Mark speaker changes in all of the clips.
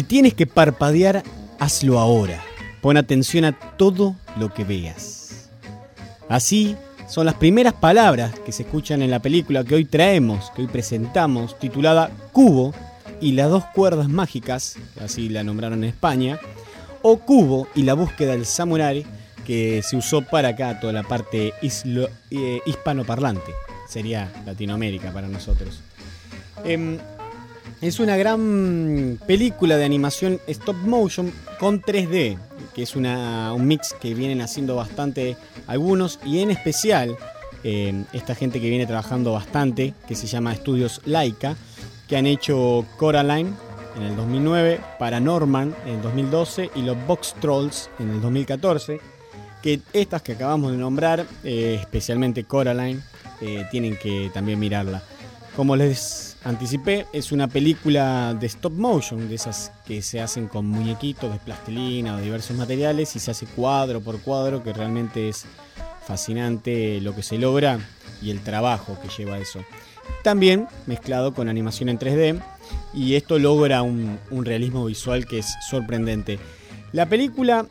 Speaker 1: Si tienes que parpadear, hazlo ahora. Pon atención a todo lo que veas. Así son las primeras palabras que se escuchan en la película que hoy traemos, que hoy presentamos, titulada Cubo y las dos cuerdas mágicas, así la nombraron en España, o Cubo y la búsqueda del samurái, que se usó para acá toda la parte eh, hispanoparlante, sería Latinoamérica para nosotros. Em, es una gran película de animación stop motion con 3D, que es una, un mix que vienen haciendo bastante algunos y en especial em, esta gente que viene trabajando bastante, que se llama Estudios Laika, que han hecho Coraline en el 2009, Paranorman en el 2012 y los Box Trolls en el 2014, que estas que acabamos de nombrar, eh, especialmente Coraline, eh, tienen que también mirarla. Como les anticipé, es una película de stop motion, de esas que se hacen con muñequitos de plastilina o diversos materiales y se hace cuadro por cuadro, que realmente es fascinante lo que se logra y el trabajo que lleva eso. También mezclado con animación en 3D y esto logra un, realismo visual que es sorprendente. La película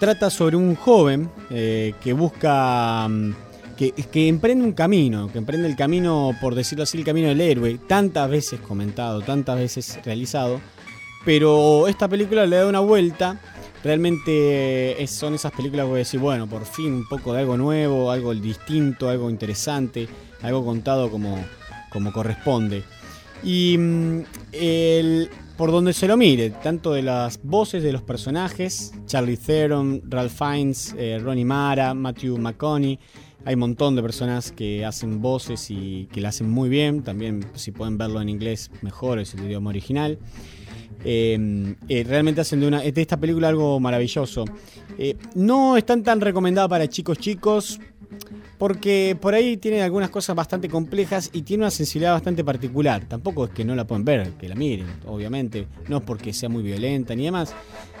Speaker 1: trata sobre un joven eh, que busca... Mm, que, que, emprende un camino, que emprende el camino, por decirlo así, el camino del héroe, tantas veces comentado, tantas veces realizado, pero esta película le da una vuelta, realmente son esas películas que voy decir, bueno, por fin un poco de algo nuevo, algo distinto, algo interesante, algo contado como, como corresponde. Y mm, el, por donde se lo mire, tanto de las voces de los personajes, Charlie Theron, Ralph Fiennes, eh, Ronnie Mara, Matthew McConaughey, hay un montón de personas que hacen voces y que la hacen muy bien. También, si pueden verlo en inglés, mejor, es el idioma original. Eh, eh, realmente hacen de, una, de esta película algo maravilloso. no están tan recomendadas para chicos chicos, porque por ahí tiene algunas cosas bastante complejas y tiene una sensibilidad bastante particular. Tampoco es que no la pueden ver, que la miren, obviamente, no porque sea muy violenta ni demás,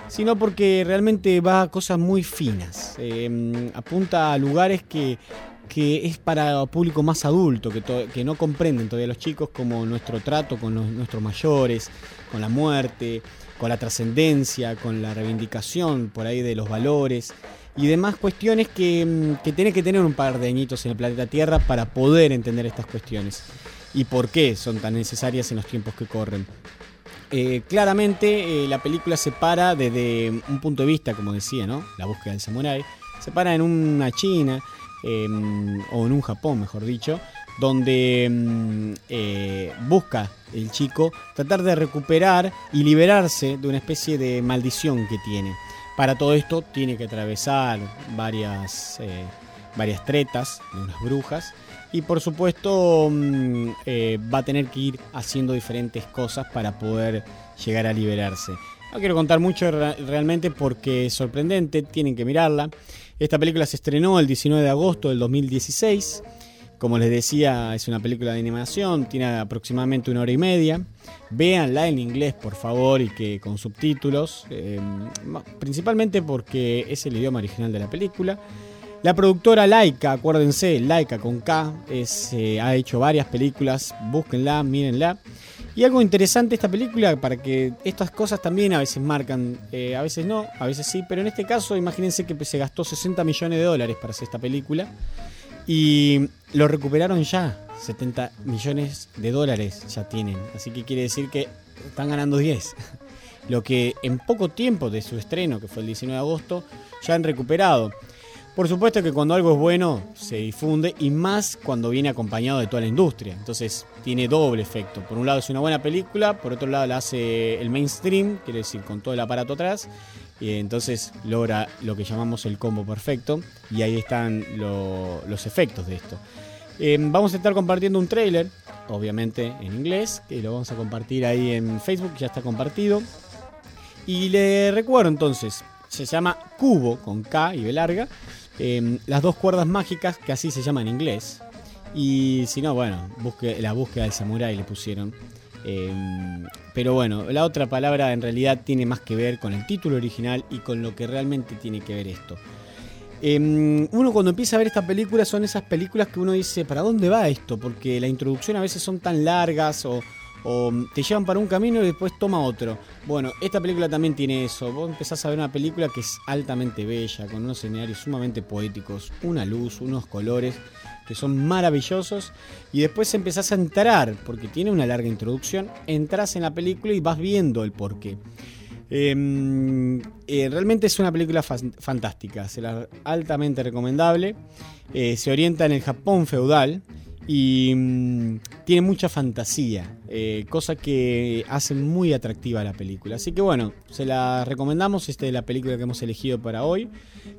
Speaker 1: sino porque realmente va a cosas muy finas. Em, apunta a lugares que, es para público más adulto, que, que no comprenden todavía los chicos, como nuestro trato con nuestros mayores, con la muerte, con la trascendencia, con la reivindicación por ahí de los valores y demás cuestiones que, mm, que que tener un par de añitos en el planeta Tierra para poder entender estas cuestiones y por qué son tan necesarias en los tiempos que corren. Eh, claramente eh, la película se para desde un punto de vista, como decía, ¿no? La búsqueda del samurái. Se para en una China, em, o en un Japón, mejor dicho, donde mm, eh, busca el chico tratar de recuperar y liberarse de una especie de maldición que tiene. Para todo esto tiene que atravesar varias, varias tretas de unas brujas y por supuesto mm, eh, va a tener que ir haciendo diferentes cosas para poder llegar a liberarse. No quiero contar mucho realmente porque es sorprendente, tienen que mirarla. Esta película se estrenó el 19 de agosto del 2016. Como les decía, es una película de animación, tiene aproximadamente una hora y media. Véanla en inglés, por favor, y que con subtítulos, eh, principalmente porque es el idioma original de la película. La productora Laika, acuérdense, Laika con K, eh, ha hecho varias películas, búsquenla, mírenla. Y algo interesante esta película, para que estas cosas también a veces marcan, eh, a veces no, a veces sí, pero en este caso imagínense que se gastó 60 millones de dólares para hacer esta película. Y lo recuperaron ya. 70 millones de dólares ya tienen. Así que quiere decir que están ganando 10. Lo que en poco tiempo de su estreno, que fue el 19 de agosto, ya han recuperado. Por supuesto que cuando algo es bueno se difunde y más cuando viene acompañado de toda la industria. Entonces tiene doble efecto. Por un lado es una buena película, por otro lado la hace el mainstream, quiere decir con todo el aparato atrás, y entonces logra lo que llamamos el combo perfecto y ahí están los efectos de esto. Em, vamos a estar compartiendo un trailer, obviamente en inglés, que lo vamos a compartir ahí en Facebook, ya está compartido. Y le recuerdo entonces, se llama Cubo con K y B larga, em, las dos cuerdas mágicas, que así se llama en inglés. Y si no, bueno, busque, la búsqueda del samurái le pusieron. Em, pero bueno, la otra palabra en realidad tiene más que ver con el título original y con lo que realmente tiene que ver esto. Em, uno cuando empieza a ver esta película son esas películas que uno dice, ¿para dónde va esto? Porque la introducción a veces son tan largas o, o te llevan para un camino y después toma otro. Bueno, esta película también tiene eso. Vos empezás a ver una película que es altamente bella, con unos escenarios sumamente poéticos, una luz, unos colores que son maravillosos y después empezás a entrar, porque tiene una larga introducción, entras en la película y vas viendo el porqué. Em, eh, realmente es una película fantástica, será altamente recomendable. Eh, se orienta en el Japón feudal y mm, tiene mucha fantasía, eh, cosa que hace muy atractiva la película. Así que bueno, se la recomendamos, esta es la película que hemos elegido para hoy,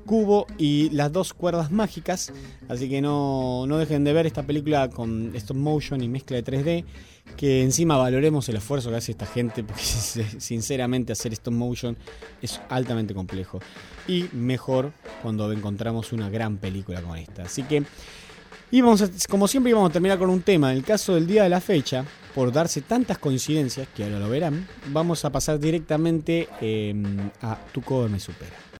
Speaker 1: Cubo y las dos cuerdas mágicas, así que no, no dejen de ver esta película con stop motion y mezcla de 3D, que encima valoremos el esfuerzo que hace esta gente, porque sinceramente hacer stop motion es altamente complejo y mejor cuando encontramos una gran película como esta. Así que... Y vamos como siempre íbamos a terminar con un tema. En el caso del día de la fecha, por darse tantas coincidencias, que ahora lo verán, vamos a pasar directamente em, a Tu cover me supera.